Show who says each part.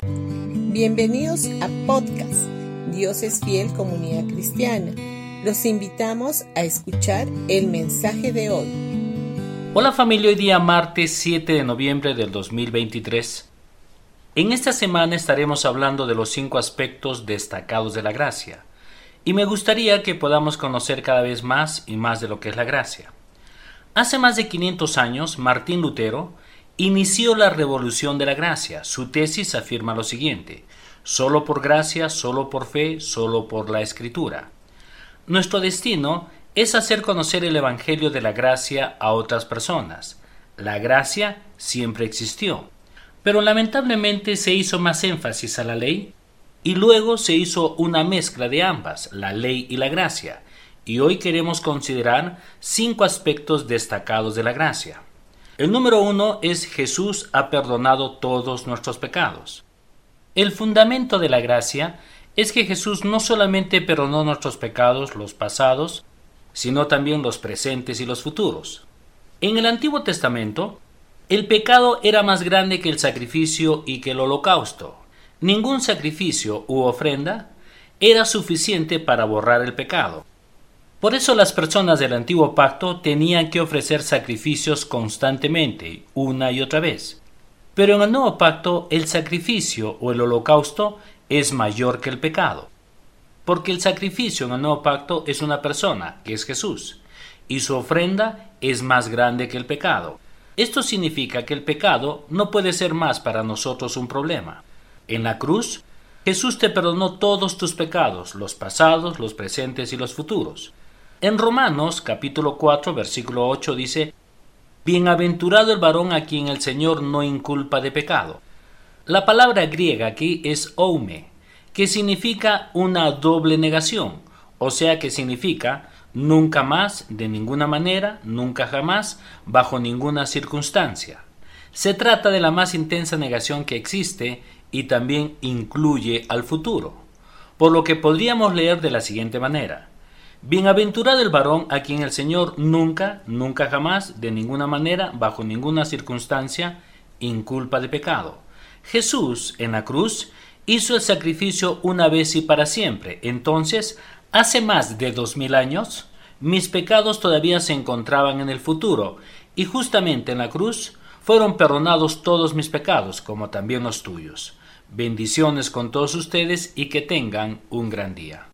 Speaker 1: Bienvenidos a podcast Dios es fiel comunidad cristiana. Los invitamos a escuchar el mensaje de hoy.
Speaker 2: Hola familia, hoy día martes 7 de noviembre del 2023. En esta semana estaremos hablando de los cinco aspectos destacados de la gracia. Y me gustaría que podamos conocer cada vez más y más de lo que es la gracia. Hace más de 500 años, Martín Lutero inició la revolución de la gracia. Su tesis afirma lo siguiente, solo por gracia, solo por fe, solo por la escritura. Nuestro destino es hacer conocer el Evangelio de la gracia a otras personas. La gracia siempre existió, pero lamentablemente se hizo más énfasis a la ley y luego se hizo una mezcla de ambas, la ley y la gracia, y hoy queremos considerar cinco aspectos destacados de la gracia. El número uno es Jesús ha perdonado todos nuestros pecados. El fundamento de la gracia es que Jesús no solamente perdonó nuestros pecados, los pasados, sino también los presentes y los futuros. En el Antiguo Testamento, el pecado era más grande que el sacrificio y que el holocausto. Ningún sacrificio u ofrenda era suficiente para borrar el pecado. Por eso las personas del antiguo pacto tenían que ofrecer sacrificios constantemente, una y otra vez. Pero en el nuevo pacto el sacrificio o el holocausto es mayor que el pecado. Porque el sacrificio en el nuevo pacto es una persona, que es Jesús, y su ofrenda es más grande que el pecado. Esto significa que el pecado no puede ser más para nosotros un problema. En la cruz, Jesús te perdonó todos tus pecados, los pasados, los presentes y los futuros. En Romanos capítulo 4 versículo 8 dice, Bienaventurado el varón a quien el Señor no inculpa de pecado. La palabra griega aquí es oume, que significa una doble negación, o sea que significa nunca más, de ninguna manera, nunca jamás, bajo ninguna circunstancia. Se trata de la más intensa negación que existe y también incluye al futuro, por lo que podríamos leer de la siguiente manera. Bienaventurado el varón a quien el Señor nunca, nunca jamás, de ninguna manera, bajo ninguna circunstancia, inculpa de pecado. Jesús, en la cruz, hizo el sacrificio una vez y para siempre. Entonces, hace más de dos mil años, mis pecados todavía se encontraban en el futuro, y justamente en la cruz fueron perdonados todos mis pecados, como también los tuyos. Bendiciones con todos ustedes y que tengan un gran día.